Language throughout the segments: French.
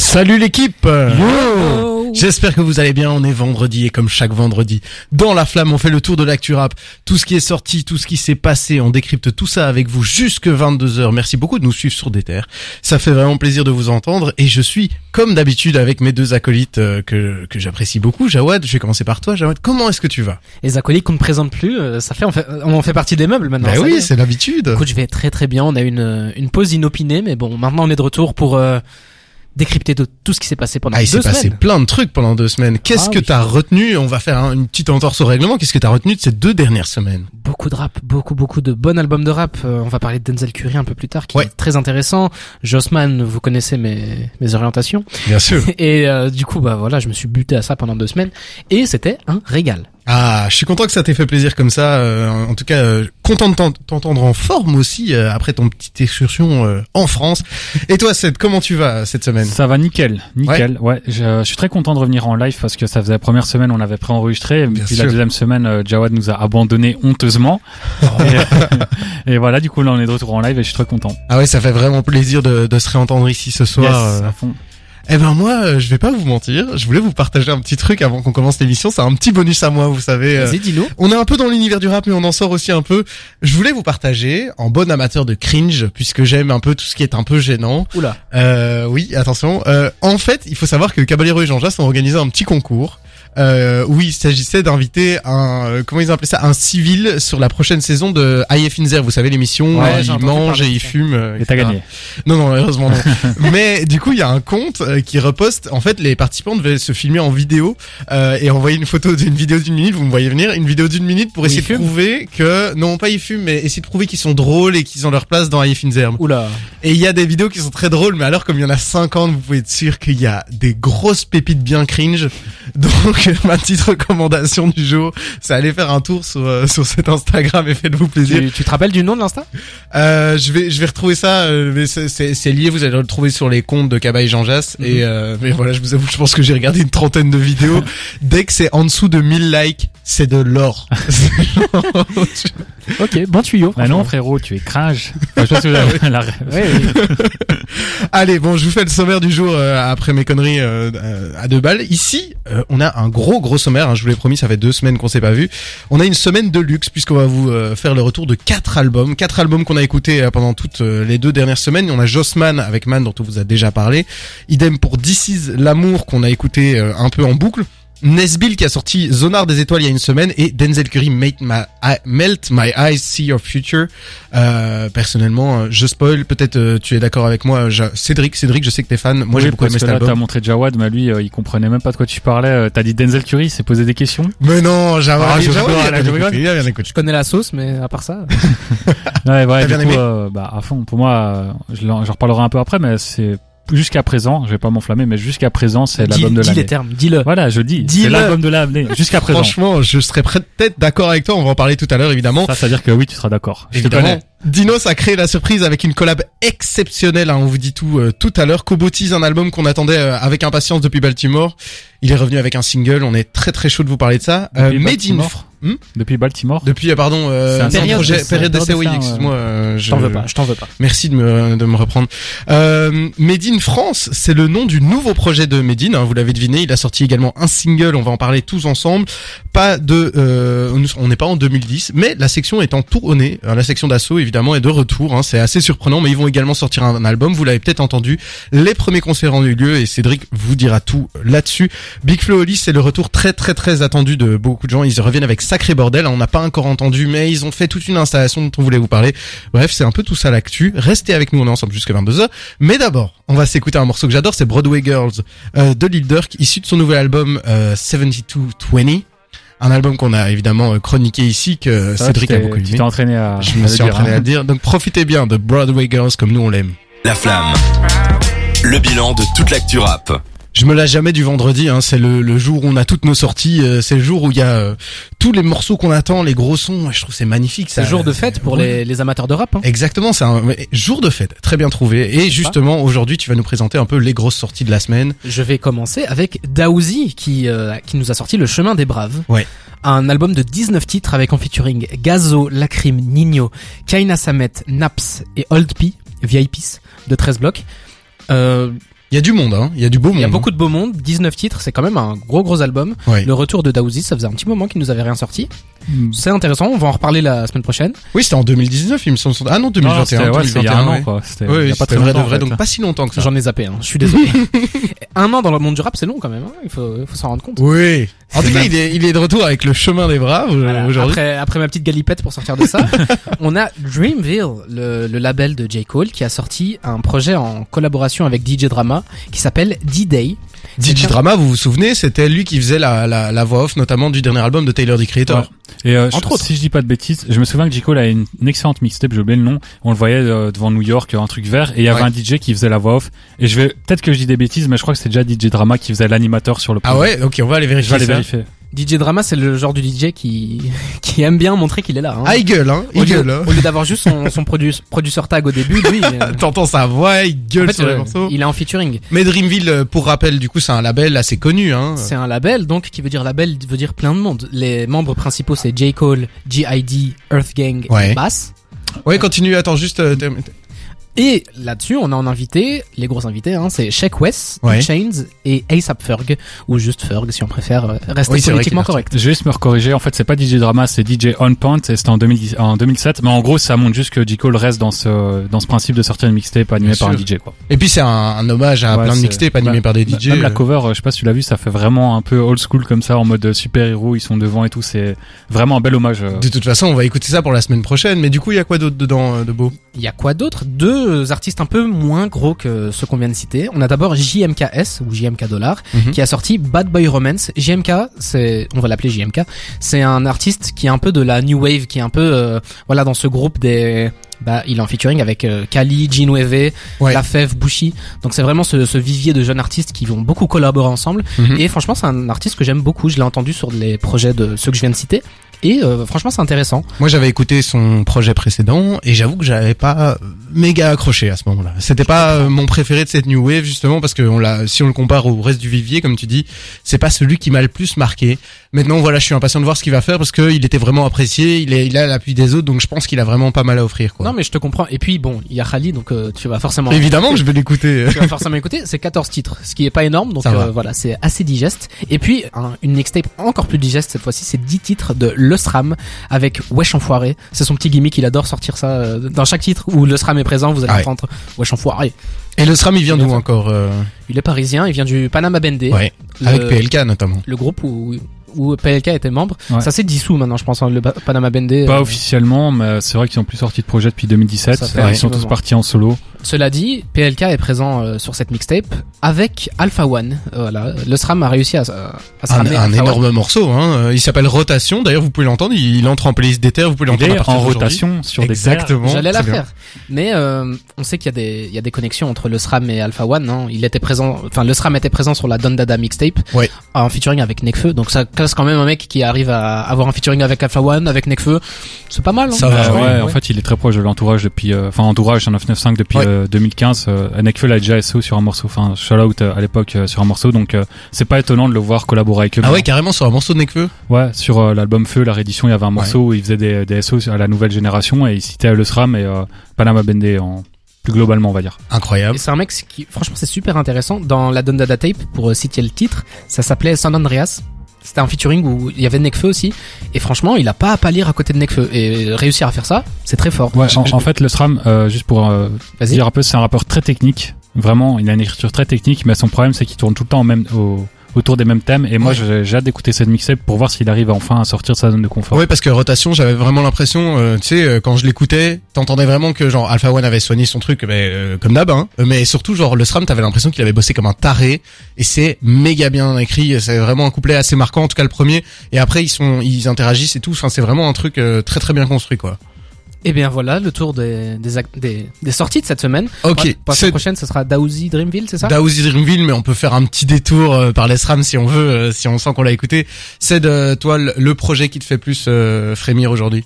Salut l'équipe J'espère que vous allez bien, on est vendredi et comme chaque vendredi, dans la flamme, on fait le tour de l'actu rap, tout ce qui est sorti, tout ce qui s'est passé, on décrypte tout ça avec vous jusque 22h. Merci beaucoup de nous suivre sur des terres. Ça fait vraiment plaisir de vous entendre et je suis comme d'habitude avec mes deux acolytes euh, que, que j'apprécie beaucoup. Jawad, je vais commencer par toi. Jawad, comment est-ce que tu vas? Les acolytes qu'on ne présente plus, euh, ça fait on, fait on fait partie des meubles maintenant. Bah oui, est. c'est l'habitude. Écoute, je vais très très bien. On a une une pause inopinée, mais bon, maintenant on est de retour pour euh, décrypter de tout ce qui s'est passé pendant Ah, il s'est deux passé semaines. plein de trucs pendant deux semaines. Qu'est-ce Ah que oui. t'as retenu On va faire un- une petite entorse au règlement. Qu'est-ce que t'as retenu de ces deux dernières semaines Beaucoup de rap, beaucoup beaucoup de bons albums de rap. Euh, on va parler de Denzel Curry un peu plus tard, qui Ouais. est très intéressant. Jossman, vous connaissez mes mes orientations. Bien sûr. Et euh, du coup, bah voilà, je me suis buté à ça pendant deux semaines, et c'était un régal. Ah, je suis content que ça t'ait fait plaisir comme ça. euh, en tout cas, euh, content de t'en- t'entendre en forme aussi euh, après ton petite excursion euh, en France. Et toi, Seth, comment tu vas cette semaine? Ça va nickel, nickel. Ouais, je, je suis très content de revenir en live parce que ça faisait la première semaine on avait préenregistré, Bien puis sûr. la deuxième semaine euh, Jawad nous a abandonné honteusement. et, et voilà, du coup là on est de retour en live et je suis très content. Ah ouais, ça fait vraiment plaisir de, de se réentendre ici ce soir. Yes, euh. à fond. Eh ben moi, euh, je vais pas vous mentir. Je voulais vous partager un petit truc avant qu'on commence l'émission. C'est un petit bonus à moi, vous savez. euh, Vas-y, dis-nous. On est un peu dans l'univers du rap, mais on en sort aussi un peu. Je voulais vous partager, en bon amateur de cringe, puisque j'aime un peu tout ce qui est un peu gênant. Oula. Euh, oui, attention. Euh, en fait, il faut savoir que Caballero et Jean Jass ont organisé un petit concours. Euh, où il s'agissait d'inviter un euh, comment ils appelaient ça un civil sur la prochaine saison de IF Inzer vous savez l'émission Ouais, où j'ai il mange et il fume euh, Et t'as gagné. non non heureusement non. Mais du coup il y a un compte euh, qui reposte. En fait les participants devaient se filmer en vidéo euh, et envoyer une photo d'une vidéo d'une minute. Vous me voyez venir une vidéo d'une minute pour essayer de prouver que non pas ils fument mais essayer de prouver qu'ils sont drôles et qu'ils ont leur place dans IF Inzer Oula. et il y a des vidéos qui sont très drôles, mais alors comme il y en a 50, vous pouvez être sûr qu'il y a des grosses pépites bien cringe. Donc ma petite recommandation du jour, c'est aller faire un tour sur euh, sur cet Instagram et faites-vous plaisir. Tu, tu te rappelles du nom de l'insta? Euh, je vais je vais retrouver ça, euh, mais c'est- c'est c'est lié. Vous allez le trouver sur les comptes de Kaba et Jean Jass. Mhm. Et euh, mais voilà, je vous avoue, je pense que j'ai regardé une trentaine de vidéos. Dès que c'est en dessous de 1000 likes, c'est de l'or. Ok, bon tuyau. Bah non frérot, tu es cringe. Enfin, je vous la. Ouais, oui. Allez, bon, je vous fais le sommaire du jour euh, après mes conneries euh, euh, à deux balles. Ici, euh, on a un gros gros sommaire. hein, je vous l'ai promis, ça fait deux semaines qu'on s'est pas vu. On a une semaine de luxe puisqu'on va vous euh, faire le retour de quatre albums, quatre albums qu'on a écoutés euh, pendant toutes euh, les deux dernières semaines. On a Jossman avec Man dont on vous a déjà parlé. Idem pour Is l'amour qu'on a écouté euh, un peu en boucle. Nesbill qui a sorti Zonar des étoiles il y a une semaine et Denzel Curry Melt My, I- Melt My Eyes See Your Future. Euh, personnellement, euh, je spoil. Peut-être euh, tu es d'accord avec moi, je- Cédric. Cédric, je sais que t'es fan. Moi, j'ai beaucoup aimé cet là t'as album. montré Jawad, mais lui euh, il comprenait même pas de quoi tu parlais. Euh, T'as dit Denzel Curry, il s'est posé des questions. Mais non, j'avais Ah, je je. Je connais la sauce, mais à part ça. Ouais, ouais, bien du coup, euh, bah, à fond. Pour moi, euh, je j'en reparlerai un peu après, mais c'est jusqu'à présent, je vais pas m'enflammer, mais jusqu'à présent, c'est dis, l'album de dis les l'année. termes, dis-le. Voilà, je dis, Dis-le. c'est l'album de l'année, jusqu'à présent. Franchement, je serais peut-être d'accord avec toi. On va en parler tout à l'heure, évidemment. Ça, ça veut dire que oui, tu seras d'accord. Je te Évidemment. connais. Dinos a créé la surprise avec une collab exceptionnelle, hein, on vous dit tout euh, tout à l'heure. Kobotis, un album qu'on attendait euh, avec impatience depuis Baltimore. Il est revenu avec un single, on est très très chaud de vous parler de ça. Euh, Made in Hmm Depuis Baltimore. depuis euh, pardon euh, C'est période projet, période d'essai, oui, excuse-moi. euh, Je t'en veux pas, je t'en veux pas. Merci de me, de me reprendre. Euh, Made in France, c'est le nom du nouveau projet de Made in, hein, vous l'avez deviné. Il a sorti également un single, on va en parler tous ensemble. Pas de, euh, on n'est pas en 2010, mais la section est en tournée. Euh, La section d'assaut, évidemment, est de retour. hein. c'est assez surprenant, mais ils vont également sortir un, album. Vous l'avez peut-être entendu. Les premiers concerts ont eu lieu et Cédric vous dira tout là-dessus. Big Flo Oli, c'est le retour très très très attendu de beaucoup de gens. Ils reviennent avec Sacré Bordel. On n'a pas encore entendu, mais ils ont fait toute une installation dont on voulait vous parler. Bref, c'est un peu tout ça l'actu. Restez avec nous, on est ensemble jusqu'à 22h. Mais d'abord, on va s'écouter un morceau que j'adore, c'est Broadway Girls euh, de Lil Durk, issu de son nouvel album euh, 7220. Un album qu'on a évidemment euh, chroniqué ici, que Ça Cédric a beaucoup Tu aimé. t'es entraîné à, Je me suis dire, entraîné hein. à le dire. Donc profitez bien de Broadway Girls comme nous on l'aime. La Flamme. Le bilan de toute l'actu rap. Je me lâche jamais du vendredi, hein, c'est le, le jour où on a toutes nos sorties, euh, c'est le jour où il y a euh, tous les morceaux qu'on attend, les gros sons, je trouve c'est magnifique. C'est jour de fête pour Ouais. les, les amateurs de rap. Hein. Exactement, c'est un jour de fête, très bien trouvé. Et justement, aujourd'hui, tu vas nous présenter un peu les grosses sorties de la semaine. Je vais commencer avec Daouzi qui, euh, qui nous a sorti Le Chemin des Braves. Ouais. Un album de 19 titres avec en featuring Gazo, Lacrim, Nino, Kaina Samet, Naps et Old P, VIPs de 13 blocs. Euh, Il y a du monde, hein. Il y a du beau monde. il y a hein. beaucoup de beau monde, 19 titres, c'est quand même un gros gros album. Ouais. Le retour de Daouzi, ça faisait un petit moment qu'il nous avait rien sorti. Mm. C'est intéressant, on va en reparler la semaine prochaine. Oui, c'était en 2019, il me semble. Ah non, Non, 2021. c'était- ouais, c'est il y a 2021, un an, quoi. C'était Oui, pas très vrai de vrai, donc pas si longtemps que ça. J'en ai zappé, hein. je suis désolé. un an dans le monde du rap, c'est long quand même, hein. il faut, s'en rendre compte. Oui. En tout cas, il est, il est de retour avec le chemin des braves euh, Voilà. aujourd'hui. Après, après ma petite galipette pour sortir de ça, on a Dreamville, le, le label de J. Cole, qui a sorti un projet en collaboration avec DJ Drama qui s'appelle D-Day. DJ Drama, vous vous souvenez, c'était lui qui faisait la, la, la voix off, notamment du dernier album de Taylor the Creator. Ouais. Et euh, je- Entre autres. si je dis pas de bêtises, je me souviens que J. Cole a une, une excellente mixtape, j'ai oublié le nom. On le voyait euh, devant New York, un truc vert, et il y avait Ouais. un DJ qui faisait la voix off. Et je vais peut-être que je dis des bêtises, mais je crois que c'est déjà DJ Drama qui faisait l'animateur sur le Ah projet. ouais, ok, on va aller Je vérifier vais aller ça. vérifier. DJ Drama, c'est le genre du DJ qui, qui aime bien montrer qu'il est là. Hein. Ah, il gueule, hein. au Il gueule, lieu, hein. au lieu d'avoir juste son, son produce, producer tag au début, lui, euh, T'entends sa voix, il en gueule fait, sur les euh, morceaux. il est en featuring. Mais Dreamville, euh, pour rappel, du coup, c'est un label assez connu, hein. C'est un label, donc, qui veut dire label, veut dire plein de monde. Les membres principaux, c'est J. Cole, G.I.D., Earth Gang Ouais. et Bass. Ouais, continue, attends, juste, euh. Et là-dessus, on a en invité, les gros invités, hein, c'est Sheck West, Ouais. Chains et ASAP Ferg, ou juste Ferg si on préfère euh, rester Oui, politiquement correct. Je vais juste me recorriger. En fait, c'est pas DJ Drama, c'est DJ On Point et c'était en, 2010 en 2007. Mais en gros, ça montre juste que J. Cole reste dans ce, dans ce principe de sortir une mixtape animée par un. DJ, quoi. Et puis c'est un, un hommage à Ouais, plein de mixtapes animés bah, par des DJ. Même la euh. cover, euh, je sais pas si tu l'as vu, ça fait vraiment un peu old school comme ça, en mode super-héros, ils sont devant et tout. C'est vraiment un bel hommage. De toute façon, on va écouter ça pour la semaine prochaine. Mais du coup, il y a quoi d'autre dedans de beau? Il y a quoi d'autre? Deux artistes un peu moins gros que ceux qu'on vient de citer. On a d'abord JMKS ou JMK Dollar Mhm. qui a sorti Bad Boy Romance. JMK, c'est on va l'appeler JMK. C'est un artiste qui est un peu de la new wave, qui est un peu euh, voilà dans ce groupe des bah il est en featuring avec euh, Kali, G-Nueve, Ouais. La Fève, Bushi. Donc c'est vraiment ce, ce vivier de jeunes artistes qui vont beaucoup collaborer ensemble. Mhm. Et franchement, c'est un artiste que j'aime beaucoup. Je l'ai entendu sur les projets de ceux que je viens de citer. Et euh, franchement, c'est intéressant. Moi, j'avais écouté son projet précédent et j'avoue que j'avais pas méga accroché à ce moment-là. C'était pas euh, mon préféré de cette new wave justement parce que on l'a, si on le compare au reste du vivier, comme tu dis, c'est pas celui qui m'a le plus marqué. Maintenant, voilà, je suis impatient de voir ce qu'il va faire parce qu'il était vraiment apprécié. Il, est, il a l'appui des autres, donc je pense qu'il a vraiment pas mal à offrir. Quoi. Non, mais je te comprends. Et puis bon, il y a Khali, donc euh, tu vas forcément. Évidemment que je vais l'écouter. tu vas forcément écouter, c'est 14 titres, ce qui est pas énorme, donc euh, voilà, c'est assez digeste. Et puis, un- une mixtape encore plus digeste cette fois-ci, c'est 10 titres de Le SRAM avec Wesh Enfoiré. C'est son petit gimmick, il adore sortir ça. euh, dans chaque titre où Le SRAM est présent, vous allez Ah ouais. entendre Wesh Enfoiré. Et le SRAM, il vient d'où encore euh, Il est parisien, il vient du Panama Bendé, Ouais, le, avec PLK notamment. le groupe où, où PLK était membre. Ouais. Ça s'est dissous maintenant, je pense, hein, le Panama Bendé. Pas euh, officiellement, mais c'est vrai qu'ils ont plus sorti de projet depuis 2017. Ça fait Euh, un ils sont tous partis en solo. Cela dit, PLK est présent euh, sur cette mixtape avec Alpha One. Euh, Voilà, le SRAM a réussi à, à se Un, ramener un One. énorme morceau. Hein. Euh, Il s'appelle Rotation. D'ailleurs, vous pouvez l'entendre. Il, il entre en playlist d'Ether. Vous pouvez l'entendre en rotation sur des Exactement. J'allais la faire. Mais euh, on sait qu'il y a des il y a des connexions entre le SRAM et Alpha One. Hein. Il était présent, enfin le SRAM était présent sur la Don Dada mixtape, Ouais. en featuring avec Nekfeu. Donc ça classe quand même un mec qui arrive à avoir un featuring avec Alpha One, avec Nekfeu. C'est pas mal. Hein. Ça Euh, va, ouais, ouais, en fait, il est très proche de l'entourage depuis, euh, enfin, entourage en 995 depuis Ouais. Euh, 2015. Euh, Nekfeu a déjà SO sur un morceau, enfin, shout out euh, à l'époque euh, sur un morceau, donc euh, c'est pas étonnant de le voir collaborer avec eux. Ah ouais, carrément sur un morceau de Nekfeu. Ouais, sur euh, l'album Feu, la réédition, il y avait un morceau où il faisait des, des SO à la nouvelle génération et il citait le SRAM et euh, Panama Bendé en plus globalement, on va dire. Incroyable. C'est un mec qui, franchement, c'est super intéressant. Dans la Don Dada tape, pour euh, citer le titre, ça s'appelait San Andreas. C'était un featuring où il y avait Nekfeu aussi. Et franchement, il a pas à pâlir à côté de Nekfeu. Et réussir à faire ça, c'est très fort. Ouais, en, en fait, le SRAM, euh, juste pour euh, dire un peu, c'est un rappeur très technique. Vraiment, il a une écriture très technique, mais son problème, c'est qu'il tourne tout le temps au même, au- autour des mêmes thèmes. Et moi, Ouais. j'ai hâte d'écouter cette mixtape pour voir s'il arrive enfin à sortir de sa zone de confort. Ouais, parce que rotation, j'avais vraiment l'impression, euh, tu sais, euh, quand je l'écoutais, t'entendais vraiment que genre Alpha One avait soigné son truc, mais, euh, comme d'hab, hein. Mais surtout, genre le SRAM, t'avais l'impression qu'il avait bossé comme un taré, et c'est méga bien écrit. C'est vraiment un couplet assez marquant, en tout cas le premier. Et après, ils sont, ils interagissent et tout. Enfin, c'est vraiment un truc euh, très très bien construit, quoi. Et bien voilà, le tour des, des, des, des sorties de cette semaine. Ok, Ouais, Pour la prochaine, ce sera Daouzi Dreamville, c'est ça? Daouzi Dreamville, mais on peut faire un petit détour euh, par les SRAM si on veut, euh, si on sent qu'on l'a écouté. C'est de toi le, projet qui te fait plus euh, frémir aujourd'hui?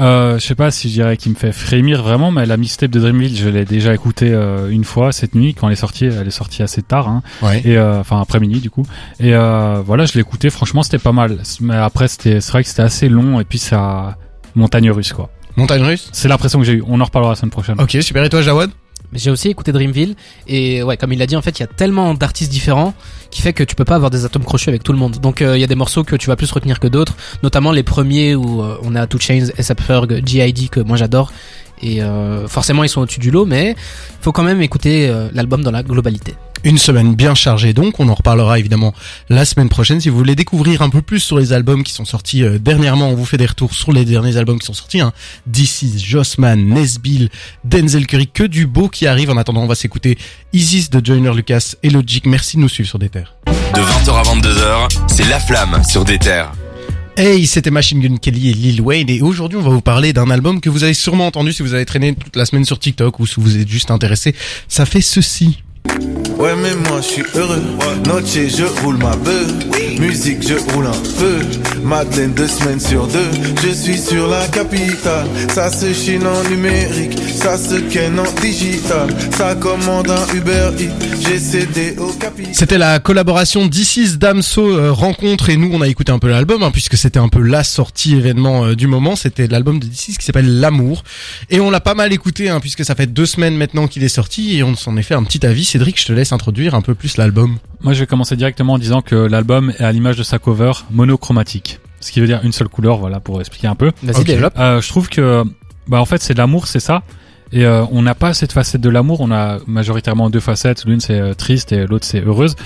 Euh, je sais pas si je dirais qu'il me fait frémir vraiment, mais la mixtape de Dreamville, je l'ai déjà écoutée euh, une fois cette nuit quand elle est sortie. Elle est sortie assez tard, hein, Ouais. et euh, enfin après minuit du coup. Et euh, voilà, je l'ai écouté. Franchement, c'était pas mal. Mais après, c'était, c'est vrai que c'était assez long et puis ça montagne russe quoi. Montagne russe. C'est l'impression que j'ai eu. On en reparlera la semaine prochaine. Ok, super. Et toi, Jawad J'ai aussi écouté Dreamville et ouais, comme il l'a dit, en fait, il y a tellement d'artistes différents qui fait que tu peux pas avoir des atomes crochus avec tout le monde. Donc euh, il y a des morceaux que tu vas plus retenir que d'autres, notamment les premiers où euh, on a Two Chains, ASAP Ferg, G.I.D que moi j'adore et euh, forcément ils sont au-dessus du lot, mais faut quand même écouter euh, l'album dans la globalité. Une semaine bien chargée donc, on en reparlera évidemment la semaine prochaine. Si vous voulez découvrir un peu plus sur les albums qui sont sortis euh, dernièrement, on vous fait des retours sur les derniers albums qui sont sortis. Hein. DC, Jossman, Nesbill, Denzel Curry, que du beau qui arrive. En attendant, on va s'écouter Isis de Joyner Lucas et Logic. Merci de nous suivre sur des terres. De 20h à 22h, c'est La Flamme sur des terres. Hey, c'était Machine Gun Kelly et Lil Wayne et aujourd'hui on va vous parler d'un album que vous avez sûrement entendu si vous avez traîné toute la semaine sur TikTok ou si vous êtes juste intéressé. Ça fait ceci. Ouais mais moi je suis heureux. Noche je roule ma bœuf. Musique je roule un peu. Madeleine deux semaines sur deux. Je suis sur la capitale. Ça se chine en numérique. Ça se ken en digital. Ça commande un Uber Eats. J'ai cédé au capital. C'était la collaboration d'Isis Damso euh, Rencontre. Et nous on a écouté un peu l'album hein, puisque c'était un peu la sortie événement euh, du moment. C'était l'album de d'Isis qui s'appelle L'amour. Et on l'a pas mal écouté hein, puisque ça fait deux semaines maintenant qu'il est sorti. Et on s'en est fait un petit avis. Cédric, je te laisse introduire un peu plus l'album. Moi, je vais commencer directement en disant que l'album est à l'image de sa cover monochromatique, ce qui veut dire une seule couleur. Voilà pour expliquer un peu. Vas-y développe. Euh, je trouve que bah en fait c'est de l'amour, c'est ça. Et euh, on n'a pas cette facette de l'amour. On a majoritairement deux facettes. L'une c'est euh, triste et l'autre c'est heureuse.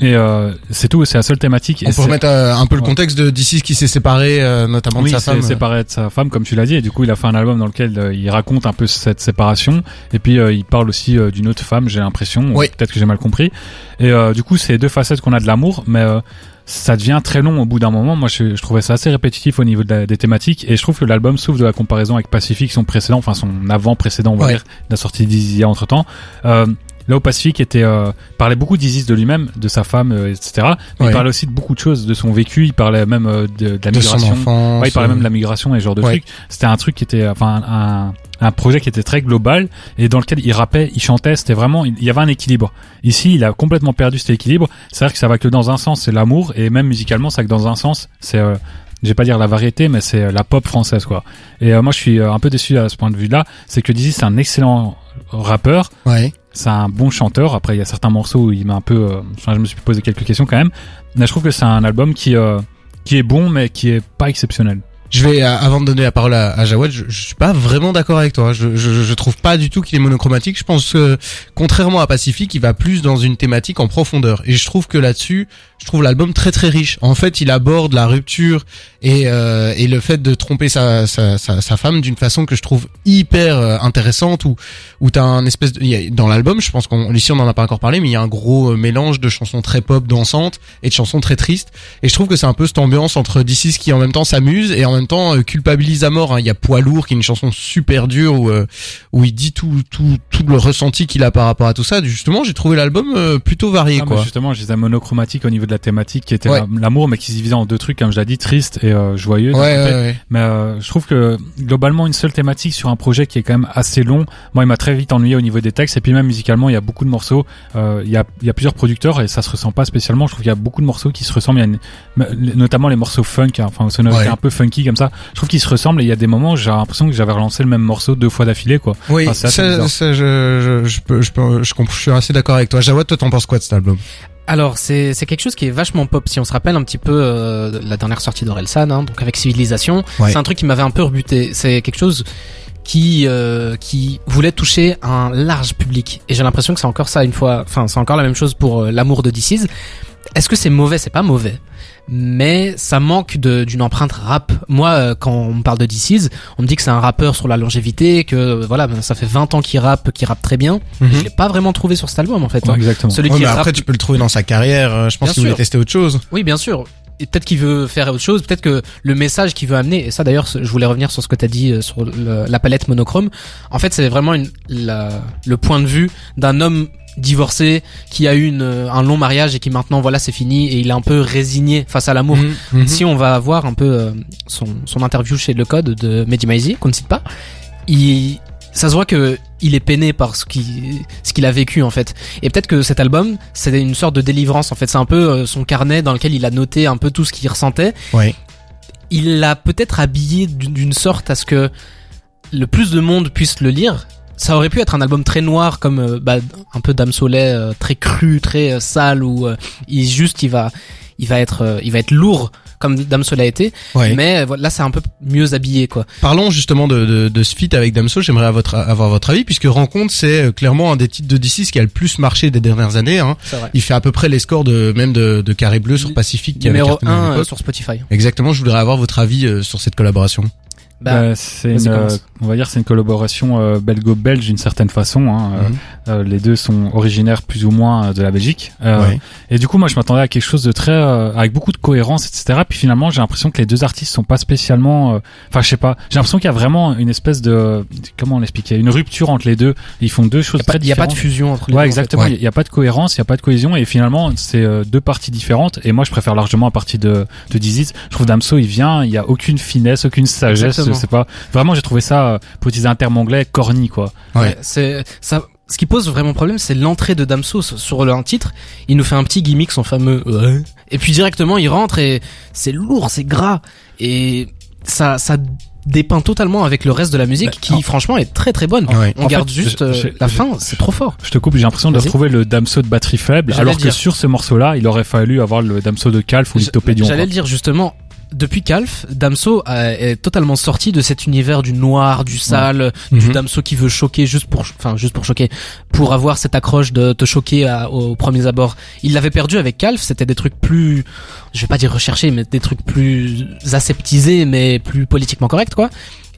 Et euh, c'est tout. C'est la seule thématique. On et peut remettre euh, un peu le Ouais. contexte de d'Isis qui s'est séparé euh, notamment oui, de sa femme. séparé de sa femme, comme tu l'as dit, et du coup, il a fait un album dans lequel euh, il raconte un peu cette séparation, et puis euh, il parle aussi d'une autre femme, j'ai l'impression, Oui. peut-être que j'ai mal compris. Et euh, du coup, c'est deux facettes qu'on a de l'amour, mais euh, ça devient très long au bout d'un moment. Moi, je, je trouvais ça assez répétitif au niveau de la- des thématiques, et je trouve que l'album souffre de la comparaison avec Pacific, son précédent, enfin son avant précédent, on va Ouais. dire, la sortie d'Izzy entre temps. Euh, Là, au Pacifique, était euh, parlait beaucoup d'Isis de lui-même, de sa femme, euh, etc. Mais Ouais. il parlait aussi de beaucoup de choses, de son vécu. Il parlait même euh, de, de la de migration. enfance. Ouais, il parlait même de euh, la migration et ce genre de Ouais. trucs. C'était un truc qui était, enfin, un, un projet qui était très global et dans lequel il rappait, il chantait. C'était vraiment, il y avait un équilibre. Ici, il a complètement perdu cet équilibre. C'est-à-dire que ça va que dans un sens, c'est l'amour et même musicalement, ça va que dans un sens, c'est, euh, je vais pas dire la variété, mais c'est euh, la pop française, quoi. Et euh, moi, je suis euh, un peu déçu à ce point de vue-là. C'est que Dizzy, c'est un excellent rappeur. Ouais. C'est un bon chanteur. Après, il y a certains morceaux où il m'a un peu, euh, je me suis posé quelques questions quand même. Mais je trouve que c'est un album qui, euh, qui est bon, mais qui est pas exceptionnel. Je vais, euh, avant de donner la parole à, à Jawad, je, je suis pas vraiment d'accord avec toi. Je, je, je trouve pas du tout qu'il est monochromatique. Je pense que, contrairement à Pacific, il va plus dans une thématique en profondeur. Et je trouve que là-dessus, je trouve l'album très très riche. En fait, il aborde la rupture et, euh, et le fait de tromper sa, sa, sa, femme d'une façon que je trouve hyper euh, intéressante. Où, où t'as un espèce de, dans l'album, je pense qu'on ici on en a pas encore parlé, mais il y a un gros euh, mélange de chansons très pop dansantes et de chansons très tristes. Et je trouve que c'est un peu cette ambiance entre DC's qui en même temps s'amuse et en même temps euh, culpabilise à mort. hein. Il y a Poids lourd qui est une chanson super dure où euh, où il dit tout tout tout le ressenti qu'il a par rapport à tout ça. Justement, j'ai trouvé l'album euh, plutôt varié Ah, quoi. justement, je disais monochromatique au niveau de la thématique qui était Ouais. l'amour, mais qui se divisait en deux trucs, comme je l'ai dit, triste et euh, joyeux. Ouais. Mais euh, je trouve que globalement une seule thématique sur un projet qui est quand même assez long, moi il m'a très vite ennuyé au niveau des textes et puis même musicalement il y a beaucoup de morceaux, euh, il y a il y a plusieurs producteurs et ça se ressent pas spécialement. Je trouve qu'il y a beaucoup de morceaux qui se ressemblent, il y a une- notamment les morceaux funk, hein, enfin sonorités Ouais. un peu funky comme ça. Je trouve qu'ils se ressemblent et il y a des moments où j'ai l'impression que j'avais relancé le même morceau deux fois d'affilée quoi. Oui, ça, ça, je, je, je peux, je peux, je, comp- je suis assez d'accord avec toi. Jawad, toi, t'en penses quoi de cet album? Alors c'est c'est quelque chose qui est vachement pop. Si on se rappelle un petit peu euh, la dernière sortie d'Orelsan, hein, donc avec Civilisation, Ouais. c'est un truc qui m'avait un peu rebuté. C'est quelque chose qui euh, qui voulait toucher un large public. Et j'ai l'impression que c'est encore ça une fois. Enfin, c'est encore la même chose pour euh, l'amour de DC's. Est-ce que c'est mauvais? C'est pas mauvais. Mais ça manque de- d'une empreinte rap. Moi, euh, quand on me parle de DC's, on me dit que c'est un rappeur sur la longévité, que euh, voilà, ben, ça fait 20 ans qu'il rappe, qu'il rappe très bien. Mhm. Je l'ai pas vraiment trouvé sur cet album en fait. Ouais, hein. exactement. Celui Ouais, qui mais rappe après, tu peux le trouver dans sa carrière. euh, Je pense qu'il voulait tester autre chose. Oui, bien sûr. et peut-être qu'il veut faire autre chose, peut-être que le message qu'il veut amener, et ça d'ailleurs, je voulais revenir sur ce que tu as dit sur le- la palette monochrome. En fait, c'est vraiment une, la- le point de vue d'un homme divorcé qui a eu une, un long mariage et qui maintenant voilà c'est fini et il est un peu résigné face à l'amour. Mhm, mhm. Si on va voir un peu euh, son, son interview chez Le Code de Mehdi Maizi, qu'on ne cite pas, il, ça se voit que il est peiné par ce qu'il ce qu'il a vécu en fait. Et peut-être que cet album, c'est une sorte de délivrance en fait. C'est un peu euh, son carnet dans lequel il a noté un peu tout ce qu'il ressentait. Ouais. Il l'a peut-être habillé d'une sorte à ce que le plus de monde puisse le lire. Ça aurait pu être un album très noir comme euh, bah, un peu Dame Soleil, euh, très cru, très euh, sale où euh, il juste il va il va être il va être lourd comme Dame Soleil a été. Ouais. Mais voilà, là c'est un peu mieux habillé quoi. Parlons justement de, de, de ce feat avec Damso. J'aimerais avoir votre, avoir votre avis puisque Rencontre c'est clairement un des titres de D6 qui a le plus marché des dernières années. Hein. Il fait à peu près les scores de même de, de Carré Bleu sur Pacifique qui avait Numéro cartonné à 1 l'époque. sur Spotify. Exactement. Je voudrais avoir votre avis sur cette collaboration. Bah, Bah, c'est euh, on va dire, c'est une collaboration euh, belgo-belge d'une certaine façon. Hein. Euh, Mhm. euh, les deux sont originaires plus ou moins euh, de la Belgique. Euh. Et du coup, moi, je m'attendais à quelque chose de très, euh, avec beaucoup de cohérence, etc. Puis finalement, j'ai l'impression que les deux artistes sont pas spécialement, euh, enfin, je sais pas. J'ai l'impression qu'il y a vraiment une espèce de, comment l'expliquer, une rupture entre les deux. Ils font deux choses très il y a pas différentes. de fusion entre les Ouais, deux. en exactement. Il y a pas de cohérence, il y a pas de cohésion, et finalement, c'est euh, deux parties différentes. Et moi, je préfère largement la partie de de Dizzy. Je trouve Damso, il vient, il y a aucune finesse, aucune sagesse. Exactement. Je sais pas. Vraiment, j'ai trouvé ça, euh, pour utiliser un terme anglais, corny, quoi. Ouais. C'est ça. Ce qui pose vraiment problème, c'est l'entrée de Damso sur- le un titre. Il nous fait un petit gimmick, son fameux. Ouais. Et puis directement, il rentre et c'est lourd, c'est gras et ça ça dépeint totalement avec le reste de la musique Bah, qui en- franchement est très très bonne. Ouais. On En garde fait, juste je- euh, je- la je- fin, c'est trop fort. Je te coupe, j'ai l'impression de retrouver le Damso de batterie faible, alors que dire. sur ce morceau-là, il aurait fallu avoir le Damso de Calf ou l'Hyptopédion. J'allais le dire justement. Depuis Calf, Damso euh, est totalement sorti de cet univers du noir, du sale, du Mhm. Damso qui veut choquer juste pour, enfin juste pour choquer, pour avoir cette accroche de te choquer à, aux premiers abords. Il l'avait perdu avec Calf, c'était des trucs plus, je vais pas dire recherchés, mais des trucs plus aseptisés, mais plus politiquement corrects quoi.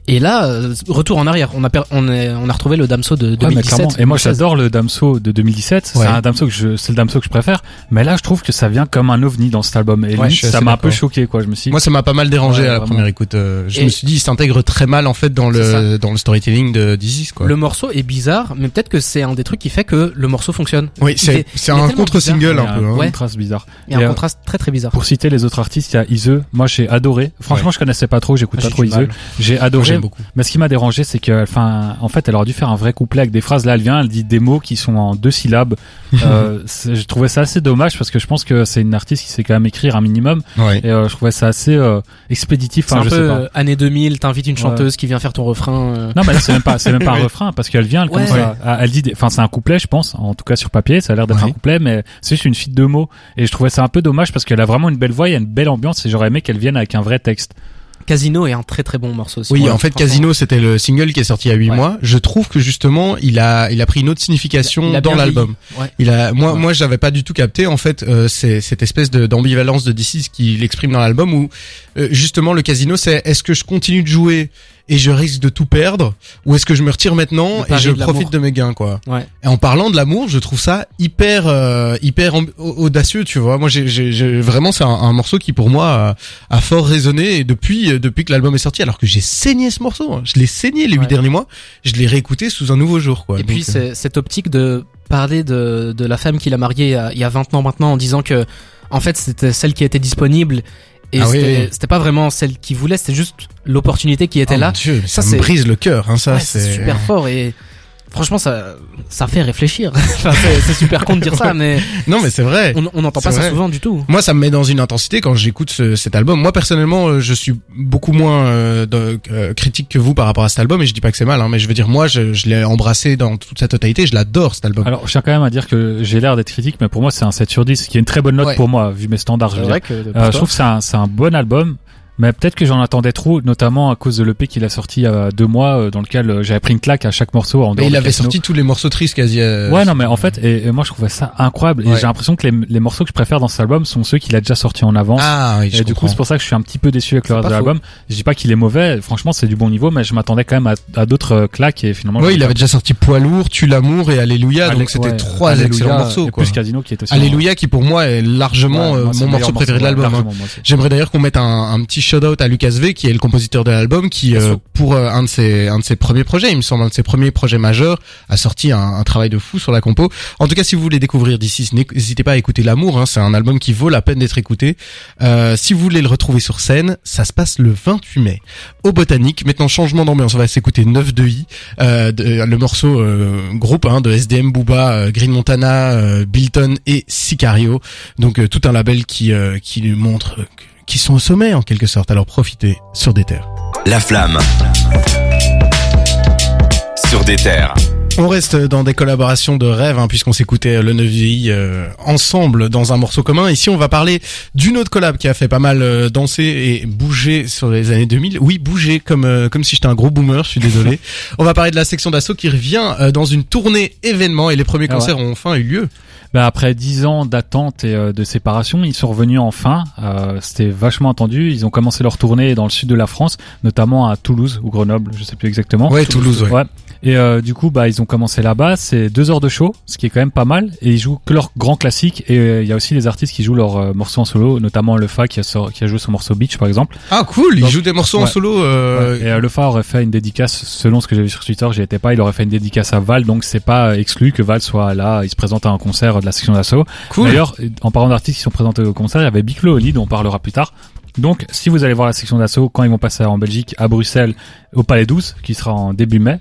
Et là, euh, retour en arrière, on a per- on, est, on a retrouvé le Damso de Ouais, mais 2017. clairement. Et moi, 2016. j'adore le Damso de 2017. Ouais. C'est un Damso que je, c'est le Damso que je préfère. Mais là, je trouve que ça vient comme un ovni dans cet album. Et Ouais, ça m'a un peu choqué, quoi. Je me suis dit, Moi, ça m'a pas mal dérangé Ouais, à la vraiment. première écoute. Euh, Je Et- me suis dit, il s'intègre très mal en fait dans le dans le storytelling de Dizzy quoi. Le morceau est bizarre, mais peut-être que c'est un des trucs qui fait que le morceau fonctionne. Oui, c'est est- c'est un contre-single un peu. un hein. Ouais. contraste bizarre. Il y a Et, un euh, contraste très très bizarre. Pour citer les autres artistes, il y a Iseu. Moi, j'ai adoré. Franchement, je connaissais pas trop, j'écoute J'ai pas trop mal. J'ai adoré. J'aime beaucoup. Mais ce qui m'a dérangé, c'est que, enfin, en fait, elle aurait dû faire un vrai couplet avec des phrases. Là, elle vient, elle dit des mots qui sont en deux syllabes. euh, je trouvais ça assez dommage parce que je pense que c'est une artiste qui sait quand même écrire un minimum. Ouais. Et euh, je trouvais ça assez euh, expéditif. Enfin, un je peu sais pas. euh, année 2000, t'invites une Ouais. chanteuse qui vient faire ton refrain. euh, Non, mais là, c'est même pas, c'est même pas un refrain parce qu'elle vient, elle Ouais. commence à- elle dit, des- enfin, c'est un couplet, je pense. En tout cas, sur papier, ça a l'air d'être Ouais. un couplet, mais c'est juste une suite de mots. Et je trouvais ça un peu dommage parce qu'elle a vraiment une belle voix, il y a une belle ambiance et j'aurais aimé qu'elle vienne avec un vrai texte. Casino est un très très bon morceau aussi. Oui, en fait. Casino, c'était le single qui est sorti il y a huit Ouais. mois. Je trouve que justement, il a, il a pris une autre signification Il a dans l'album. Ouais. Il a, moi, Ouais. moi, j'avais pas du tout capté. En fait, euh, c'est cette espèce de d'ambivalence de D6 qu'il exprime dans l'album où euh, justement le casino, c'est est-ce que je continue de jouer et je risque de tout perdre, ou est-ce que je me retire maintenant et je de profite de mes gains, quoi. Ouais. Et en parlant de l'amour, je trouve ça hyper, euh, hyper audacieux, tu vois. Moi, j'ai, vraiment, c'est un, un morceau qui pour moi a, a fort résonné et depuis, euh, depuis que l'album est sorti, alors que j'ai saigné ce morceau, hein. je l'ai saigné les huit Ouais. derniers mois, je l'ai réécouté sous un nouveau jour, quoi. Et puis euh, cette optique de parler de, de la femme qu'il a mariée il y a, il y a 20 ans maintenant en disant que en fait c'était celle qui était disponible et Ah c'était oui. pas vraiment celle qu'il voulait, c'était juste l'opportunité qui était oh là. Dieu, ça, Ça, me brise le cœur, hein, ça. Ouais, c'est super fort et franchement ça ça fait réfléchir. enfin, c'est super con de dire ça mais Non, mais c'est vrai. on n'entend pas ça souvent du tout. Moi, ça me met dans une intensité quand j'écoute ce- cet album. Moi, personnellement, euh, je suis beaucoup moins euh, de- euh, critique que vous par rapport à cet album, et je dis pas que c'est mal, hein, mais je veux dire, moi, je, je l'ai embrassé dans toute sa totalité. Je l'adore cet album. Alors, je tiens quand même à dire que j'ai l'air d'être critique, mais pour moi, c'est un 7 sur 10, qui est une très bonne note Ouais. pour moi, vu mes standards, je vrai que Euh, je trouve que c'est un, c'est un bon album. Mais peut-être que j'en attendais trop, notamment à cause de l'EP qu'il a sorti il y a deux mois, euh, dans lequel euh, j'avais pris une claque à chaque morceau en Mais il avait sorti tous les morceaux tristes quasi. euh, Ouais, non, mais en fait, et, et moi je trouvais ça incroyable. Et Ouais. j'ai l'impression que les, les morceaux que je préfère dans cet album sont ceux qu'il a déjà sortis en avance. Ah oui, je et du coup, comprends. c'est pour ça que je suis un petit peu déçu avec le reste de l'album. Je dis pas qu'il est mauvais, franchement, c'est du bon niveau, mais je m'attendais quand même à, à d'autres claques et finalement. Oui, j'ai il avait déjà sorti Poids lourd, Tu l'amour et Alléluia, donc c'était ouais, trois Alléluia excellents morceaux. et Quoi. Plus Casino qui est aussi. Alléluia qui pour moi est largement Ouais, mon morceau préféré de ouais, l'album. hein. J'aimerais d'ailleurs qu'on mette un, un petit shout-out à Lucas V, qui est le compositeur de l'album, qui euh, pour euh, un de ses un de ses premiers projets, il me semble un de ses premiers projets majeurs, a sorti un, un travail de fou sur la compo. En tout cas, si vous voulez découvrir d'ici, n'hésitez pas à écouter L'amour. Hein, c'est un album qui vaut la peine d'être écouté. Euh, si vous voulez le retrouver sur scène, ça se passe le 28 mai au Botanique. Maintenant, changement d'ambiance, on va s'écouter 9 de I, euh, de- le morceau euh, groupe hein, de SDM, Booba, Green Montana, Bilton et Sicario. Donc euh, tout un label qui euh, qui lui montre qu'ils sont au sommet en quelque sorte. Alors profitez sur des terres. La flamme. Sur des terres. On reste dans des collaborations de rêve hein, puisqu'on s'écoutait le 9 VI euh, ensemble dans un morceau commun. Ici, on va parler d'une autre collab qui a fait pas mal euh, danser et bouger sur les années 2000. Oui, bouger comme euh, comme si j'étais un gros boomer, je suis désolé. on va parler de la section d'assaut qui revient dans une tournée événement et les premiers Ah ouais. concerts ont enfin eu lieu. Bah, après dix ans d'attente et euh, de séparation, ils sont revenus enfin. Euh, C'était vachement attendu. Ils ont commencé leur tournée dans le sud de la France, notamment à Toulouse ou Grenoble, je sais plus exactement. Ouais, Toulouse, ouais. Et euh, du coup, bah, ils ont commencé là-bas. C'est deux heures de show, ce qui est quand même pas mal. Et ils jouent que leurs grands classiques. Et euh, il y a aussi des artistes qui jouent leurs euh, morceaux en solo, notamment Le Fa qui a, qui a joué son morceau Beach, par exemple. Ah cool, ils Donc, jouent des morceaux en ouais. solo. Euh... Ouais. Et euh, Le Fa aurait fait une dédicace, selon ce que j'ai vu sur Twitter, j'y étais pas, il aurait fait une dédicace à Val, donc c'est pas exclu que Val soit là, il se présente à un concert de la section d'assaut. Cool. D'ailleurs, en parlant d'artistes qui sont présentés au concert, il y avait Big Flo Oli, dont on parlera plus tard. Donc, si vous allez voir la section d'assaut, quand ils vont passer en Belgique, à Bruxelles, au Palais 12, qui sera en début mai.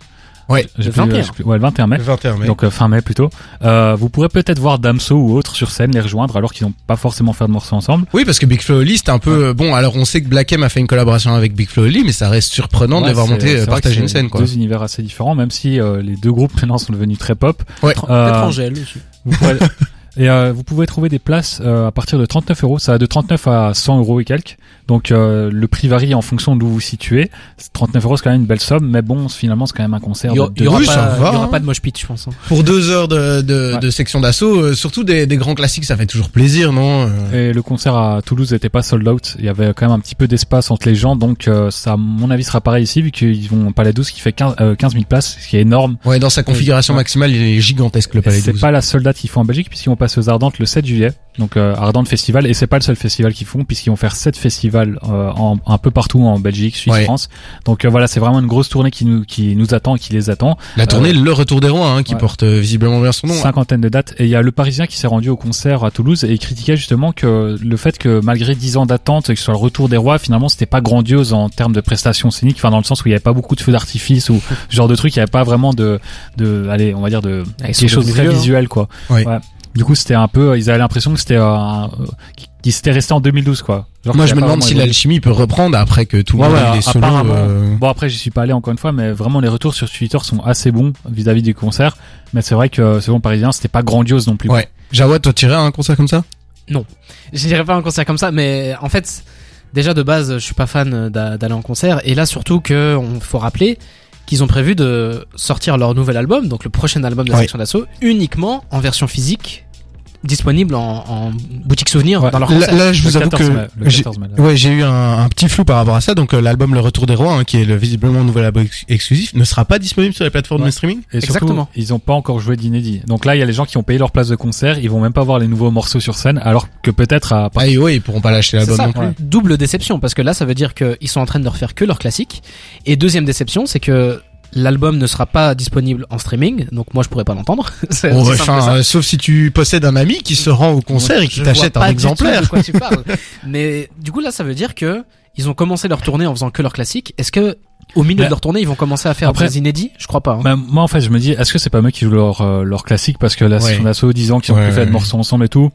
Ouais, le plus- 21. j'ai plus- ouais, le 21 mai. le 21 mai. Donc euh, fin mai plutôt. Euh, vous pourrez peut-être voir Damso ou autres sur scène les rejoindre alors qu'ils n'ont pas forcément fait de morceaux ensemble. Oui, parce que Big Flo Oli, c'est un peu euh, bon. Alors, on sait que Black M a fait une collaboration avec Big Flo Oli, mais ça reste surprenant de Ouais, les voir monter, euh, partager une scène, quoi. Deux univers assez différents, même si euh, les deux groupes maintenant sont devenus très pop. Ouais. Euh, Peut-être Angèle aussi. Vous pourrez- et euh, vous pouvez trouver des places euh, à partir de 39 euros. Ça va de 39 à 100 euros et quelques. Donc euh, le prix varie en fonction d'où vous vous situez. 39 euros c'est quand même une belle somme, mais bon finalement c'est quand même un concert. Il y, de aura- il y deux aura, Oui, pas, va, y aura hein. pas de mosh pit, je pense. hein. Pour deux heures de, de, Ouais. de section d'assaut, euh, surtout des, des grands classiques, ça fait toujours plaisir, non Euh, Et le concert à Toulouse n'était pas sold out. Il y avait quand même un petit peu d'espace entre les gens, donc euh, ça, à mon avis, sera pareil ici, vu qu'ils vont au Palais 12 qui fait 15, euh, 15 000 places, ce qui est énorme. Ouais, dans sa configuration Ouais. maximale, il est gigantesque le Palais C'est 12. pas la seule date qu'ils font en Belgique, puisqu'ils vont passer aux Ardentes le 7 juillet. Donc euh, Ardentes Festival, et c'est pas le seul festival qu'ils font, puisqu'ils vont faire 7 festivals euh, en, un peu partout en Belgique, Suisse, Ouais. France. Donc euh, voilà, c'est vraiment une grosse tournée qui nous, qui nous attend et qui les attend. La tournée Le Retour des Rois, hein, qui Ouais. porte euh, visiblement bien son nom. cinquantaine de dates et il y a le Parisien qui s'est rendu au concert à Toulouse et il critiquait justement que le fait que malgré 10 ans d'attente que ce soit le retour des rois finalement c'était pas grandiose en termes de prestations scéniques enfin dans le sens où il y avait pas beaucoup de feux d'artifice ou ce genre de truc il y avait pas vraiment de de allez on va dire de Ah, quelque chose de très hein. visuel quoi Ouais. du coup c'était un peu ils avaient l'impression que c'était un- euh, qu'ils s'étaient restés en 2012 quoi Genre Moi, je me demande si l'alchimie peut reprendre après que tout le Ouais, monde ouais, ait des solos. apparemment. euh, Bon après j'y suis pas allé encore une fois mais vraiment les retours sur Twitter sont assez bons vis-à-vis du concert mais c'est vrai que selon le Parisien c'était pas grandiose non plus Ouais. Jawad, toi, t'irais à un concert comme ça? Je dirais pas un concert comme ça, mais en fait, déjà de base, je suis pas fan d'a- d'aller en concert. Et là, surtout que on faut rappeler qu'ils ont prévu de sortir leur nouvel album, donc le prochain album de la Ouais. section d'assaut, uniquement en version physique, disponible en, en boutique souvenir Ouais. dans leur Là, concert. là, je Le vous avoue 14 que mai, le j'ai- 14 mai, là. ouais, j'ai eu un, un petit flou par rapport à ça. Donc, euh, l'album Le Retour des Rois, hein, qui est le, visiblement le nouvel album ex- exclusif, ne sera pas disponible sur les plateformes Ouais. de streaming. Et surtout, Exactement. ils ont pas encore joué d'inédit. Donc là, il y a les gens qui ont payé leur place de concert, ils vont même pas voir les nouveaux morceaux sur scène, alors que peut-être à Ah, et ouais, ils pourront pas lâcher l'album non plus. ouais. double déception parce que là ça veut dire qu'ils sont en train de refaire que leur classique et deuxième déception c'est que l'album ne sera pas disponible en streaming donc moi je pourrais pas l'entendre Bon, enfin, ça. euh, sauf si tu possèdes un ami qui se rend au concert et qui t'achète un du exemplaire. de quoi tu parles. Mais du coup là, ça veut dire que ils ont commencé leur tournée en faisant que leur classique. Est-ce que au milieu Mais- de leur tournée, ils vont commencer à faire Après- des inédits? Je crois pas. hein. Bah, moi, en fait, je me dis, est-ce que c'est pas eux qui jouent leur, euh, leur classique parce que la Ouais. session d'assaut, disant qu'ils ont Ouais, plus fait ouais. de morceaux ensemble et tout?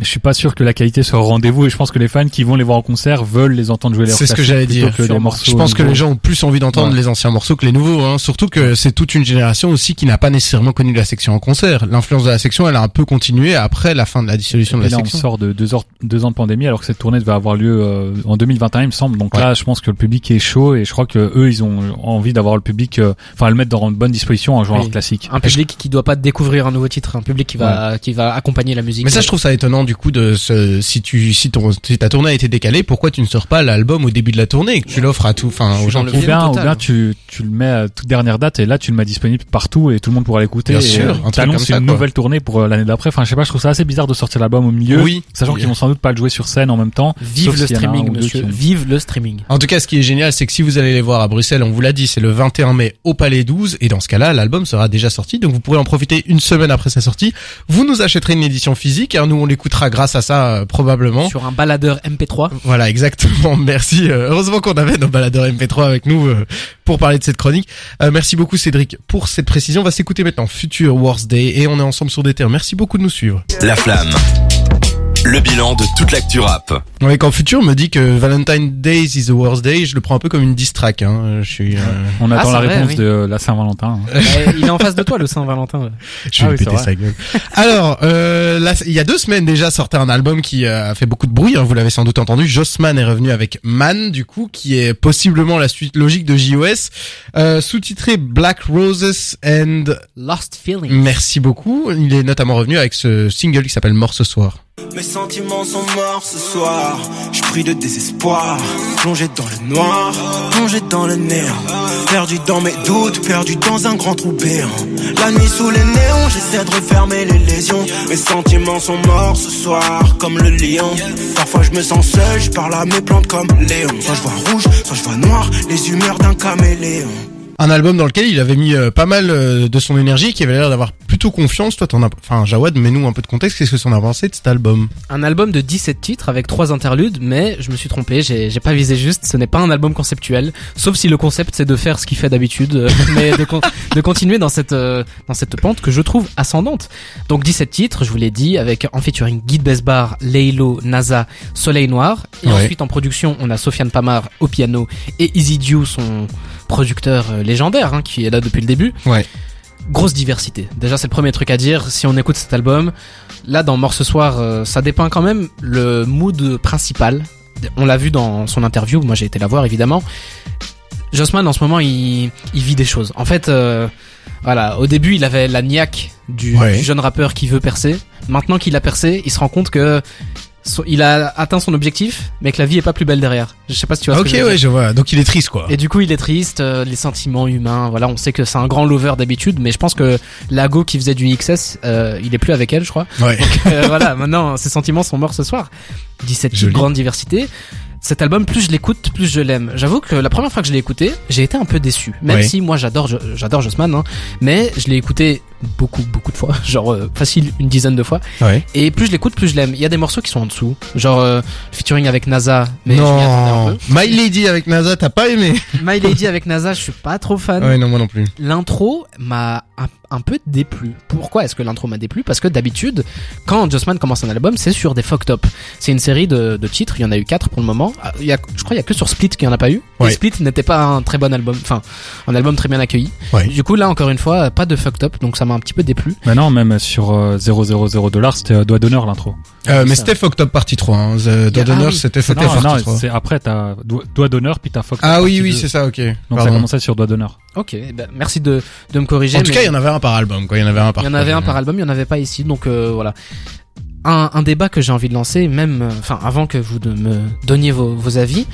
Je suis pas sûr que la qualité soit au rendez-vous et je pense que les fans qui vont les voir en concert veulent les entendre jouer leurs C'est ce que j'allais dire. que des sûrement. morceaux Je pense que les gens ont plus envie d'entendre Ouais. les anciens morceaux que les nouveaux, hein. surtout que c'est toute une génération aussi qui n'a pas nécessairement connu la section en concert. L'influence de la section, elle a un peu continué après la fin de la dissolution de la là, on section. sort de deux, heures- deux ans de pandémie alors que cette tournée devait avoir lieu euh, en 2021 il me semble. Donc Ouais. là, je pense que le public est chaud et je crois que eux, ils ont envie d'avoir le public, euh, enfin le mettre dans une bonne disposition en jouant Oui. leur classique. Un public qui doit pas découvrir un nouveau titre, un public qui va qui va accompagner la musique. Mais ça, je trouve ça étonnant du coup de ce, si tu si ton si ta tournée a été décalée, pourquoi tu ne sors pas l'album au début de la tournée, que tu l'offres à tout, enfin aux gens Ou bien, ou bien tu, tu le mets à toute dernière date et là tu le mets disponible partout et tout le monde pourra l'écouter. Bien et, sûr, un truc comme ça, une quoi. nouvelle tournée pour euh, l'année d'après. Enfin, je sais pas, je trouve ça assez bizarre de sortir l'album au milieu, Oui. sachant qu'ils vont sans doute pas le jouer sur scène en même temps. Vive le streaming, monsieur. qui Vive le streaming. En tout cas, ce qui est génial, c'est que si vous allez les voir à Bruxelles, on vous l'a dit, c'est le 21 mai au Palais 12, et dans ce cas-là, l'album sera déjà sorti, donc vous pourrez en profiter une semaine après sa sortie. Vous nous achèterez une édition physique, hein, nous on grâce à ça euh, probablement. Sur un baladeur MP3. Voilà, exactement. Merci. Euh, heureusement qu'on avait nos baladeurs MP3 avec nous euh, pour parler de cette chronique. Euh, merci beaucoup Cédric pour cette précision. On va s'écouter maintenant Future Wars Day et on est ensemble sur des terres. Merci beaucoup de nous suivre. La flamme. Le bilan de toute l'actu rap. Ouais, quand Future me dit que Valentine Days is the worst day, je le prends un peu comme une diss track. Hein. Je suis, euh, On Ah, attend c'est la vrai, réponse oui. de la Saint-Valentin. hein. Euh, il est en face de toi, le Saint-Valentin. je vais Ah oui, péter sa gueule. Alors, euh, là, il y a deux semaines déjà sortait un album qui euh, a fait beaucoup de bruit. hein, vous l'avez sans doute entendu. Jossman est revenu avec Man, du coup, qui est possiblement la suite logique de JOS, euh, sous-titré Black Roses and Lost Feeling. Merci beaucoup. Il est notamment revenu avec ce single qui s'appelle Mort ce soir. Mes sentiments sont morts ce soir. Je prie de désespoir. Plongé dans le noir, plongé dans le néant. Perdu dans mes doutes, perdu dans un grand trou béant. La nuit sous les néons, j'essaie de refermer les lésions. Mes sentiments sont morts ce soir, comme le lion. Parfois je me sens seul, je parle à mes plantes comme Léon. Soit je vois rouge, soit je vois noir, les humeurs d'un caméléon. Un album dans lequel il avait mis euh, pas mal euh, de son énergie, qui avait l'air d'avoir plutôt confiance. Toi, t'en as, enfin, Jawad, mets-nous un peu de contexte. Qu'est-ce que t'en as pensé de cet album? Un album de 17 titres avec trois interludes, mais je me suis trompé, j'ai j'ai pas visé juste, ce n'est pas un album conceptuel, sauf si le concept c'est de faire ce qu'il fait d'habitude, euh, mais de, con- de continuer dans cette euh, dans cette pente que je trouve ascendante. Donc 17 titres, je vous l'ai dit, avec en featuring Guy Besbar, Leilo, NASA, Soleil Noir, et Ouais. ensuite en production on a Sofiane Pamar au piano et Easy Dew, son producteur euh, légendaire, hein, qui est là depuis le début. Ouais. Grosse diversité. Déjà, c'est le premier truc à dire. Si on écoute cet album, là, dans Mort ce soir, euh, ça dépeint quand même le mood principal. On l'a vu dans son interview. Moi, j'ai été la voir, évidemment. Jossman, en ce moment, il, il vit des choses. En fait, euh, voilà, au début, il avait la niaque du, Ouais. du jeune rappeur qui veut percer. Maintenant qu'il a percé, il se rend compte que il a atteint son objectif, mais que la vie est pas plus belle derrière. Je sais pas si tu vois. ce Ok, que je ouais, je vois. Donc il est triste, quoi. Et du coup, il est triste, euh, les sentiments humains. Voilà, on sait que c'est un grand lover d'habitude, mais je pense que Lago qui faisait du XS, euh, il est plus avec elle, je crois. Ouais. Euh, voilà, maintenant, ses sentiments sont morts ce soir. 17 titres, Joli. grande diversité. Cet album, plus je l'écoute, plus je l'aime. J'avoue que la première fois que je l'ai écouté, j'ai été un peu déçu. Même Ouais. si moi j'adore, j'adore Jossman, hein, mais je l'ai écouté beaucoup, beaucoup de fois, genre euh, facile une dizaine de fois. Ouais. Et plus je l'écoute, plus je l'aime. Il y a des morceaux qui sont en dessous, genre euh, featuring avec NASA, mais je attendais un non. peu. My Lady avec NASA, t'as pas aimé? My Lady avec NASA, je suis pas trop fan. Ouais, non, moi non plus. L'intro m'a un, un peu déplu. Pourquoi est-ce que l'intro m'a déplu? Parce que d'habitude, quand Jossman commence un album, c'est sur des fucked up. C'est une série de, de titres, il y en a eu quatre pour le moment. Ah, Il y a, je crois qu'il y a que sur Split qu'il y en a pas eu. Ouais. Et Split n'était pas un très bon album, enfin un album très bien accueilli. Ouais. Du coup là encore une fois, pas de fucked up, donc ça m'a un petit peu déplu. Maintenant, même sur euh, 000 dollars, c'était euh, doigt d'honneur l'intro. Euh, mais ça. c'était Fucked Up Partie 3. Hein. The Ah Honor, oui. c'était Fucked Non, Up non, Partie 3. c'est après t'as doigt doigt d'honneur puis t'as Fox. Ah oui, oui, c'est ça, ok. Donc ça Pardon. commençait sur doigt d'honneur. Ok, ben, merci de, de me corriger. En tout mais- cas, il y en avait un par album, quoi. Il y en avait un par Il y en avait un par album, il y en avait pas ici, donc euh, voilà. Un, un débat que j'ai envie de lancer, même, euh, enfin, avant que vous de me donniez vos, vos avis,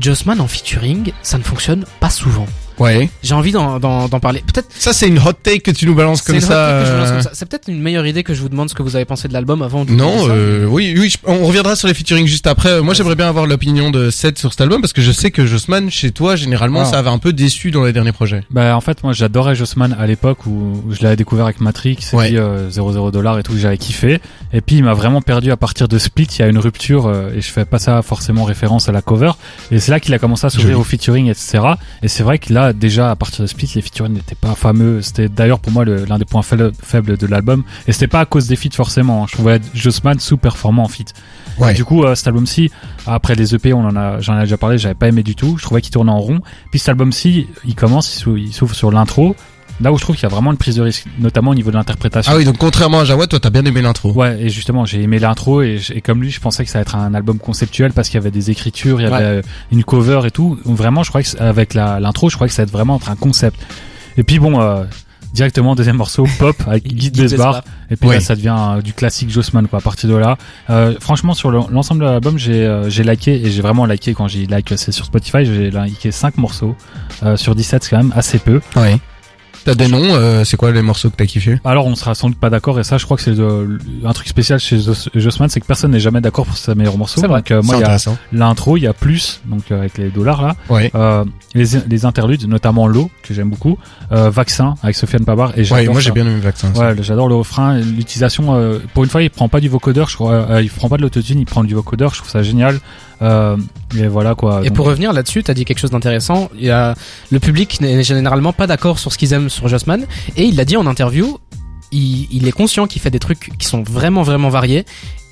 Jossman en featuring, ça ne fonctionne pas souvent. Ouais. J'ai envie d'en d'en- d'en parler. Peut-être Ça, c'est une hot take que tu nous balances comme ça. euh, comme ça. C'est peut-être une meilleure idée que je vous demande ce que vous avez pensé de l'album avant. de Non, euh, oui, oui, je- on reviendra sur les featuring juste après. Moi, j'aimerais bien avoir l'opinion de Seth sur cet album parce que je sais que Jossman, chez toi, généralement, Ah. ça avait un peu déçu dans les derniers projets. Bah en fait moi j'adorais Jossman à l'époque où, où je l'avais découvert avec Matrix et Ouais. puis euh, 00 dollars et tout j'avais kiffé et puis il m'a vraiment perdu à partir de Split il y a une rupture euh, et je fais pas ça forcément référence à la cover et c'est là qu'il a commencé à s'ouvrir au featuring etc et c'est vrai que là là, déjà, à partir de Split, les featuring n'étaient pas fameux. C'était d'ailleurs pour moi l'un des points faibles de l'album. Et c'était pas à cause des feats forcément. Je trouvais Jossman sous-performant en feat. Ouais. Du coup, euh, cet album-ci, après les EP, on en a, j'en ai déjà parlé, j'avais pas aimé du tout. Je trouvais qu'il tournait en rond. Puis cet album-ci, il commence, il s'ouvre sur l'intro. Là où je trouve qu'il y a vraiment une prise de risque, notamment au niveau de l'interprétation. Ah oui, donc contrairement à Jawad, toi t'as bien aimé l'intro. Ouais, et justement, j'ai aimé l'intro et, comme lui, je pensais que ça allait être un album conceptuel parce qu'il y avait des écritures, il y avait une cover et tout. Donc, Vraiment, je crois que avec l'intro, je crois que ça allait être vraiment être un concept. Et puis bon, euh, directement deuxième morceau, pop avec Besbar. Besbar. Et puis là, ça devient euh, du classique Jossman quoi. À partir de là, euh, franchement, sur le- l'ensemble de l'album, j'ai euh, j'ai liké et j'ai vraiment liké quand j'ai like, c'est sur Spotify, j'ai liké 5 morceaux euh, sur 17, c'est quand même assez peu. Ouais. T'as des noms, euh, c'est quoi les morceaux que t'as kiffé? Alors on sera sans doute pas d'accord et ça je crois que c'est un truc spécial chez Jos- Jossman c'est que personne n'est jamais d'accord pour ses meilleurs morceaux. C'est vrai. Donc euh, moi il y a intéressant. l'intro, il y a plus donc euh, avec les dollars là, Ouais. euh, les, les interludes notamment l'eau que j'aime beaucoup, euh, Vaccin avec Sofiane Pabar et Ouais, moi j'ai bien aimé vaccin. Ouais, j'adore le refrain, l'utilisation. euh, pour une fois, il prend pas du vocodeur, je crois. euh, il prend pas de l'autotune, il prend du vocodeur. Je trouve ça génial. Euh, et voilà quoi. Et Donc, pour revenir là-dessus, t'as dit quelque chose d'intéressant. Il y a le public n'est généralement pas d'accord sur ce qu'ils aiment sur Jossman, et il l'a dit en interview. Il, il est conscient qu'il fait des trucs qui sont vraiment vraiment variés,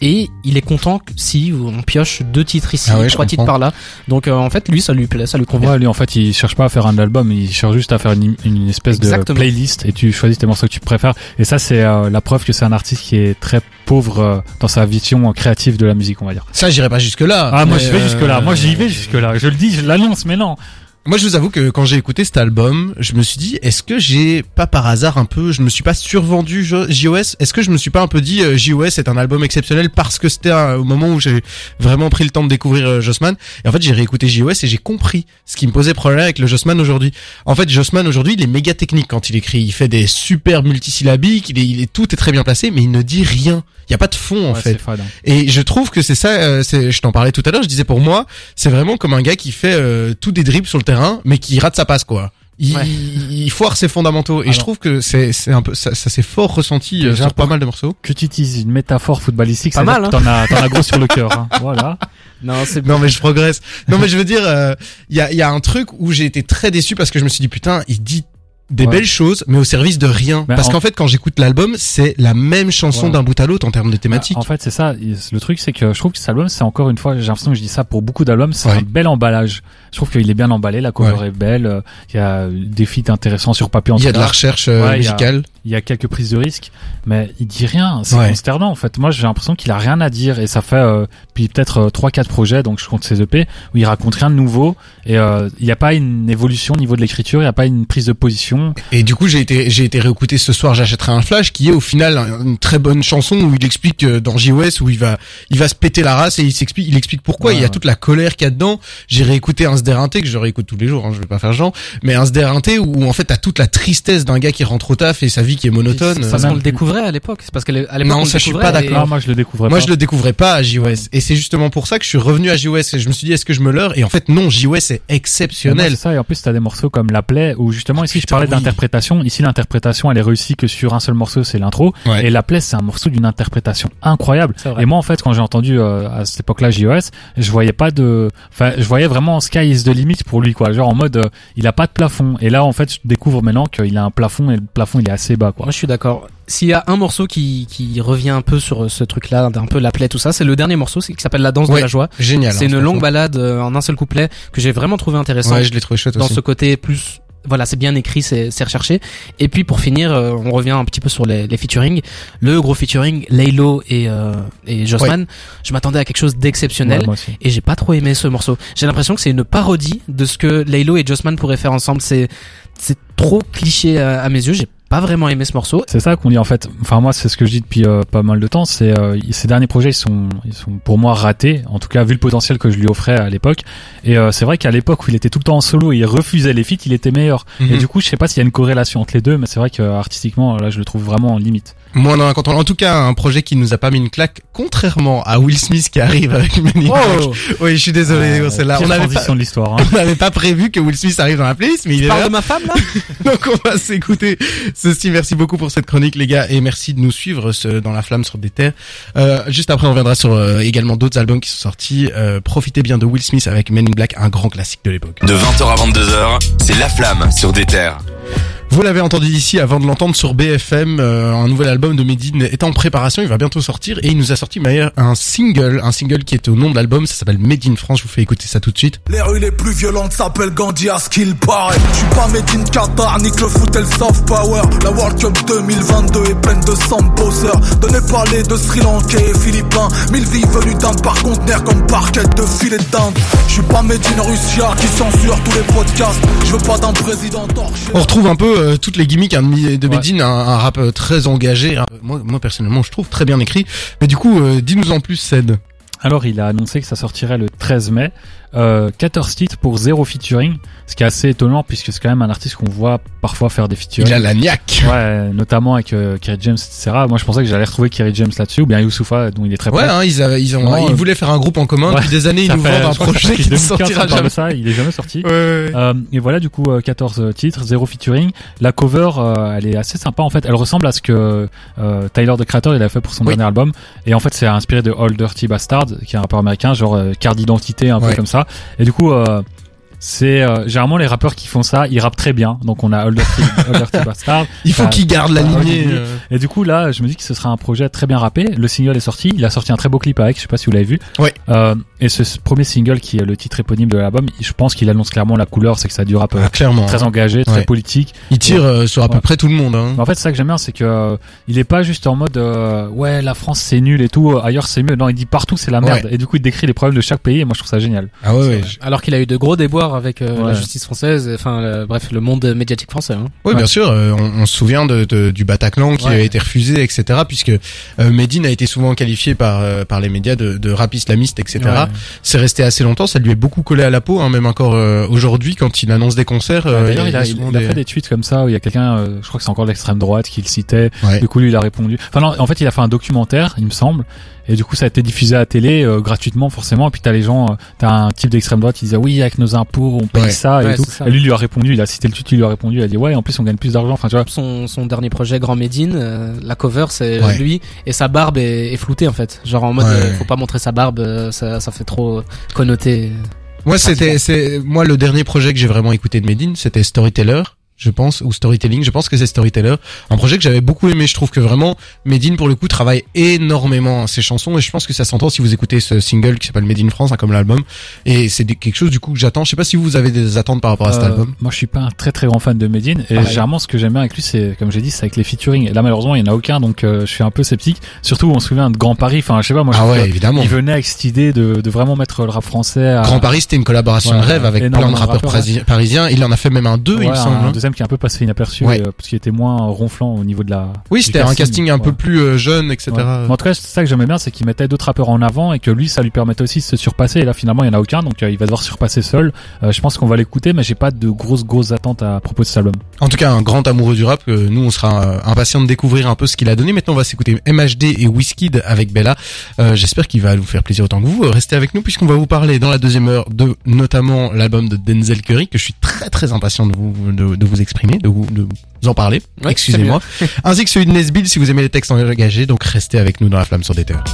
et il est content que si on pioche deux titres ici, Ah ouais, trois titres par là. Donc euh, en fait, lui, ça lui plaît, ça lui convient. Ouais, lui en fait, il cherche pas à faire un album, il cherche juste à faire une, une espèce Exactement. de playlist et tu choisis tes morceaux que tu préfères. Et ça, c'est euh, la preuve que c'est un artiste qui est très pauvre euh, dans sa vision créative de la musique, on va dire. Ça, j'irai pas jusque là. Ah, moi, je vais jusque là. euh, Moi, j'y vais jusque là. Je le dis, je l'annonce, mais non. Moi, je vous avoue que quand j'ai écouté cet album, je me suis dit, est-ce que j'ai pas par hasard un peu, je me suis pas survendu Jo- JOS Est-ce que je me suis pas un peu dit, euh, JOS est un album exceptionnel parce que c'était au moment où j'ai vraiment pris le temps de découvrir euh, Jossman? Et en fait, j'ai réécouté JOS et j'ai compris ce qui me posait problème avec le Jossman aujourd'hui. En fait, Jossman aujourd'hui, il est méga technique quand il écrit. Il fait des super multisyllabiques, il est, il est tout est très bien placé, mais il ne dit rien. Il y a pas de fond en Ouais, fait. fade, hein. Et je trouve que c'est ça, euh, je t'en parlais tout à l'heure, je disais pour moi, c'est vraiment comme un gars qui fait euh, tout des dribbles sur le terrain, mais qui rate sa passe, quoi. Il, Ouais. il, foire ses fondamentaux. Et Alors. je trouve que c'est, c'est un peu, ça, ça s'est fort ressenti euh, Déjà, sur pas mal de morceaux. Que tu utilises une métaphore footballistique, Pas mal, que T'en as, t'en as gros sur le cœur. Hein. Voilà. Non, c'est Non, mais je progresse. Non, mais je veux dire, euh, il y, a, il y a un truc où j'ai été très déçu parce que je me suis dit, putain, il dit des Ouais. belles choses, mais au service de rien. Parce en- qu'en fait, quand j'écoute l'album, c'est la même chanson Ouais. d'un bout à l'autre en termes de thématique. En fait, c'est ça. Le truc, c'est que je trouve que cet album, c'est encore une fois, j'ai l'impression que je dis ça pour beaucoup d'albums, c'est Ouais. un bel emballage. Je trouve qu'il est bien emballé, la cover est belle, euh, il y a des feats intéressants sur papier en il y a de la recherche euh, musicale. Il y a quelques prises de risque, mais il dit rien. C'est Ouais. consternant en fait. Moi, j'ai l'impression qu'il a rien à dire et ça fait euh, puis peut-être euh, trois quatre projets, donc je compte ses EP où il raconte rien de nouveau et euh, il n'y a pas une évolution au niveau de l'écriture, il n'y a pas une prise de position. Et du coup, j'ai été, j'ai été réécouter ce soir, j'achèterai un flash, qui est au final un- une très bonne chanson où il explique euh, dans JOS où il va, il va se péter la race et il s'explique, il explique pourquoi. Ouais, il y a ouais. toute la colère qu'il y a dedans. J'ai réécouté un Sderinté que je réécoute tous les jours, hein, je vais pas faire genre, mais un Sderinté où en fait t'as toute la tristesse d'un gars qui rentre au taf et sa vie qui est monotone. c'est parce qu'on le découvrait à l'époque. C'est parce qu'à l'époque Non, on le ça, je suis pas et- d'accord. Non, moi je le découvrais Moi, pas. je le découvrais pas à JOS. Et c'est justement pour ça que je suis revenu à JOS. Et je me suis dit, est-ce que je me leurre? Et en fait, non, JOS est Et moi, exceptionnel. c'est ça, et en plus, t'as des morceaux comme La Plaie, où justement, ici, je putain, parlais oui. d'interprétation. Ici, l'interprétation, elle est réussie que sur un seul morceau, c'est l'intro. Ouais. Et La Plaie, c'est un morceau d'une interprétation incroyable. Et moi, en fait, quand j'ai entendu euh, à cette époque-là JOS, je voyais pas de, enfin, je voyais vraiment Sky is the limit pour lui, quoi. Genre en mode, euh, il a pas de plafond. Et là, en fait, je découvre maintenant qu'il a un plafond et le plafond, il est assez bas, quoi. Moi, je suis d'accord. S'il y a un morceau qui, qui revient un peu sur euh, ce truc-là, un peu la plaie, tout ça, c'est le dernier morceau, qui s'appelle La danse Ouais, de la joie. Génial. C'est hein, une longue balade euh, en un seul couplet que j'ai vraiment trouvé intéressant Ouais, je l'ai trouvé chouette dans aussi. ce côté plus. Voilà, c'est bien écrit, c'est recherché. Et puis pour finir, euh, on revient un petit peu sur les, les featuring. Le gros featuring, Laylo et euh, et Jossman. Je m'attendais à quelque chose d'exceptionnel. Ouais. Et j'ai pas trop aimé ce morceau. J'ai l'impression que c'est une parodie de ce que Laylo et Jossman pourraient faire ensemble. C'est c'est trop cliché à, à mes yeux. J'ai pas vraiment aimé ce morceau. C'est ça qu'on dit en fait. Enfin moi c'est ce que je dis depuis euh, pas mal de temps. C'est euh, ces derniers projets ils sont ils sont pour moi ratés. En tout cas vu le potentiel que je lui offrais à l'époque. Et euh, c'est vrai qu'à l'époque où il était tout le temps en solo et il refusait les feats, il était meilleur. Mhm. Et du coup je sais pas s'il y a une corrélation entre les deux, mais c'est vrai que euh, artistiquement là je le trouve vraiment limite. Moi, on en a content. En tout cas, un projet qui nous a pas mis une claque, contrairement à Will Smith qui arrive avec Men in Black. Oh Oui, je suis désolé, c'est là. On pas, transition de l'histoire. Hein. on n'avait pas prévu que Will Smith arrive dans la playlist, mais il est Parle là. de ma femme là Donc on va s'écouter ceci. Merci beaucoup pour cette chronique les gars et merci de nous suivre ce- dans la flamme sur des terres. Euh, juste après on reviendra sur euh, également d'autres albums qui sont sortis. Euh, profitez bien de Will Smith avec Men in Black, un grand classique de l'époque. De 20h à 22h, c'est La Flamme sur des terres. Vous l'avez entendu ici avant de l'entendre sur BFM, euh, un nouvel album de Medine est en préparation, il va bientôt sortir et il nous a sorti un single, un single qui est au nom de l'album, ça s'appelle Made in France, je vous fais écouter ça tout de suite. Les rues les plus violentes s'appellent Gandhi à ce qu'il paraît. Je suis pas made in Qatar, nique le foot et le soft power. La World Cup 2022 est pleine de sambosseurs. Donnez pas les de Sri Lankais et Philippins. Mille vies venues d'Inde par conteneur comme parquet de filet d'Inde. Je suis pas made in Russia qui censure tous les podcasts. Je veux pas d'un président torché. On retrouve un peu euh, toutes les gimmicks hein, de Ouais. Medine, un, un rap euh, très engagé, hein. moi, moi personnellement je trouve très bien écrit, mais du coup euh, dis-nous en plus Ced. Alors, il a annoncé que ça sortirait le 13 mai. Euh, 14 titres pour zéro featuring, ce qui est assez étonnant puisque c'est quand même un artiste qu'on voit parfois faire des featuring. Il a la niaque Ouais, notamment avec euh, Kerry James, etc. Moi, je pensais que j'allais retrouver Kerry James là-dessus, ou bien Youssoufa, dont il est très Ouais, proche. hein, ils, avaient- ils, ont, ils euh, voulaient faire un groupe en commun. ouais. Depuis des années, ils nous vendent un projet qui ne 2015 sortira jamais. ça, il est jamais sorti. Ouais, ouais, ouais. Euh, et voilà, du coup, euh, 14 titres, zéro featuring. La cover, euh, elle est assez sympa en fait. Elle ressemble à ce que euh, Tyler the Creator il a fait pour son Oui. dernier album. Et en fait, c'est inspiré de Old Dirty Bastard, qui est un rappeur américain, genre euh, carte d'identité, un Ouais. peu comme ça. Et du coup, euh, c'est euh, généralement les rappeurs qui font ça, ils rappent très bien. Donc on a Old Dirty, Old Dirty Bastard. Il faut Bah, qu'ils gardent la lignée. oui. euh. Et du coup là, je me dis que ce sera un projet très bien rappé. Le single est sorti, il a sorti un très beau clip avec, je sais pas si vous l'avez vu. Ouais. Euh, et ce premier single qui est le titre éponyme de l'album, je pense qu'il annonce clairement la couleur, c'est que ça du rap euh, Ah, clairement. très engagé, très Ouais. politique. Il tire euh, sur à peu Ouais. près tout le monde. Hein. En fait, c'est ça que j'aime bien, c'est que euh, il est pas juste en mode euh, ouais la France c'est nul et tout, euh, ailleurs c'est mieux. Non, il dit partout c'est la merde. Et du coup, il décrit les problèmes de chaque pays. Et moi, je trouve ça génial. Ah ouais, ouais. Alors qu'il a eu de gros déboires avec euh, Ouais. la justice française, enfin le- bref le monde médiatique français. Hein. Oui, Ouais. bien sûr. euh, on, on se souvient de, de- du Bataclan qui Ouais. a été refusé, etc. Puisque euh, Medine a été souvent qualifié par euh, par les médias de, de rap islamiste, etc. Ouais. C'est resté assez longtemps. Ça lui est beaucoup collé à la peau, hein, même encore euh, aujourd'hui quand il annonce des concerts. euh, D'ailleurs, il a, il, souvent il a fait des tweets comme ça où il y a quelqu'un, euh, je crois que c'est encore l'extrême droite, qui le citait. Ouais. Du coup, lui, il a répondu. Enfin, non, en fait, il a fait un documentaire, il me semble. Et du coup, ça a été diffusé à la télé euh, gratuitement, forcément. Et puis t'as les gens, euh, t'as un type d'extrême droite qui disait oui, avec nos impôts, on paye Ouais. ça et Ouais, tout. ça. Et lui, il lui a répondu. Il a cité le tweet, il lui a répondu. Il a dit ouais, en plus, on gagne plus d'argent. Enfin, tu vois. Son, son dernier projet Grand Médine, euh, la cover c'est Ouais. lui et sa barbe est, est floutée en fait. Genre en mode Ouais. euh, faut pas montrer sa barbe, euh, ça, ça fait trop connoté. Moi, c'était, c'est, moi, le dernier projet que j'ai vraiment écouté de Medine, c'était Storyteller, je pense, ou Storytelling, je pense que c'est Storyteller. Un projet que j'avais beaucoup aimé, je trouve que vraiment, Medine, pour le coup, travaille énormément ses chansons, et je pense que ça s'entend si vous écoutez ce single qui s'appelle Made in France, hein, comme l'album. Et c'est quelque chose, du coup, que j'attends. Je sais pas si vous avez des attentes par rapport à cet Euh, album. Moi, je suis pas un très très grand fan de Medine. Et Pareil. généralement, ce que j'aime bien avec lui, c'est, comme j'ai dit, c'est avec les featuring. Et là, malheureusement, il y en a aucun, donc euh, je suis un peu sceptique. Surtout, on se souvient de Grand Paris. Enfin, je sais pas, moi, je Ah ouais, évidemment. il venait avec cette idée de, de vraiment mettre le rap français à, Grand Paris, c'était une collaboration Ouais, de rêve avec plein de rappeurs rappeurs, parisi- parisiens. Il en a fait même un deux, il me semble. un qui est un peu passé inaperçu Ouais. euh, parce qu'il était moins ronflant au niveau de la Oui, c'était un casting un peu plus euh, jeune, etc. Ouais. Mais En tout cas, c'est ça que j'aimais bien, c'est qu'il mettait d'autres rappeurs en avant et que lui, ça lui permettait aussi de se surpasser. Et là, finalement, il y en a aucun, donc euh, il va devoir surpasser seul. Je pense qu'on va l'écouter, mais j'ai pas de grosses grosses attentes à propos de cet album. En tout cas, un grand amoureux du rap. nous, on sera impatient de découvrir un peu ce qu'il a donné. Maintenant, on va s'écouter MHD et Wizkid avec Bella. Euh, J'espère qu'il va nous faire plaisir autant que vous. Restez avec nous puisqu'on va vous parler dans la deuxième heure de notamment l'album de Denzel Curry que je suis très très impatient de vous de, de vous exprimer, de vous, de vous en parler. Ouais, Excusez-moi. Ainsi que celui de Nesbill si vous aimez les textes engagés. Donc restez avec nous dans la flamme sur des terres.